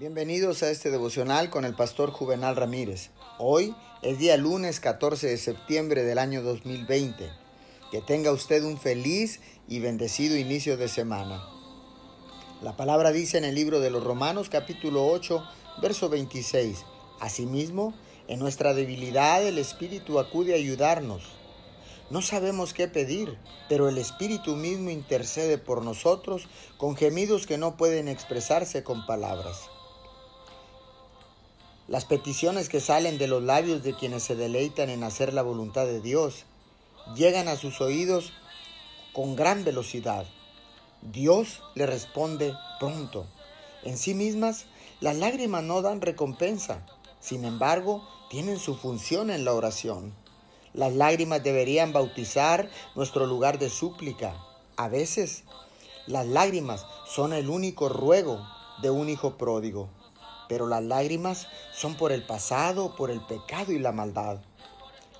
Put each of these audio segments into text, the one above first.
Bienvenidos a este devocional con el pastor Juvenal Ramírez. Hoy es día lunes 14 de septiembre del año 2020. Que tenga usted un feliz y bendecido inicio de semana. La palabra dice en el libro de los Romanos capítulo 8, verso 26. Asimismo, en nuestra debilidad el Espíritu acude a ayudarnos. No sabemos qué pedir, pero el Espíritu mismo intercede por nosotros con gemidos que no pueden expresarse con palabras. Las peticiones que salen de los labios de quienes se deleitan en hacer la voluntad de Dios llegan a sus oídos con gran velocidad. Dios le responde pronto. En sí mismas, las lágrimas no dan recompensa. Sin embargo, tienen su función en la oración. Las lágrimas deberían bautizar nuestro lugar de súplica. A veces, las lágrimas son el único ruego de un hijo pródigo pero las lágrimas son por el pasado, por el pecado y la maldad.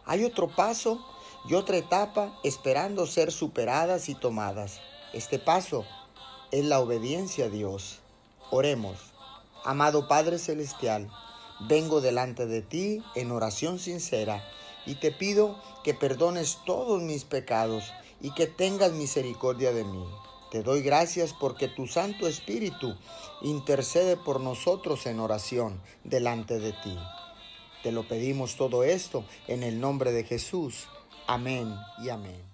Hay otro paso y otra etapa esperando ser superadas y tomadas. Este paso es la obediencia a Dios. Oremos. Amado Padre Celestial, vengo delante de ti en oración sincera y te pido que perdones todos mis pecados y que tengas misericordia de mí. Te doy gracias porque tu Santo Espíritu intercede por nosotros en oración delante de ti. Te lo pedimos todo esto en el nombre de Jesús. Amén y amén.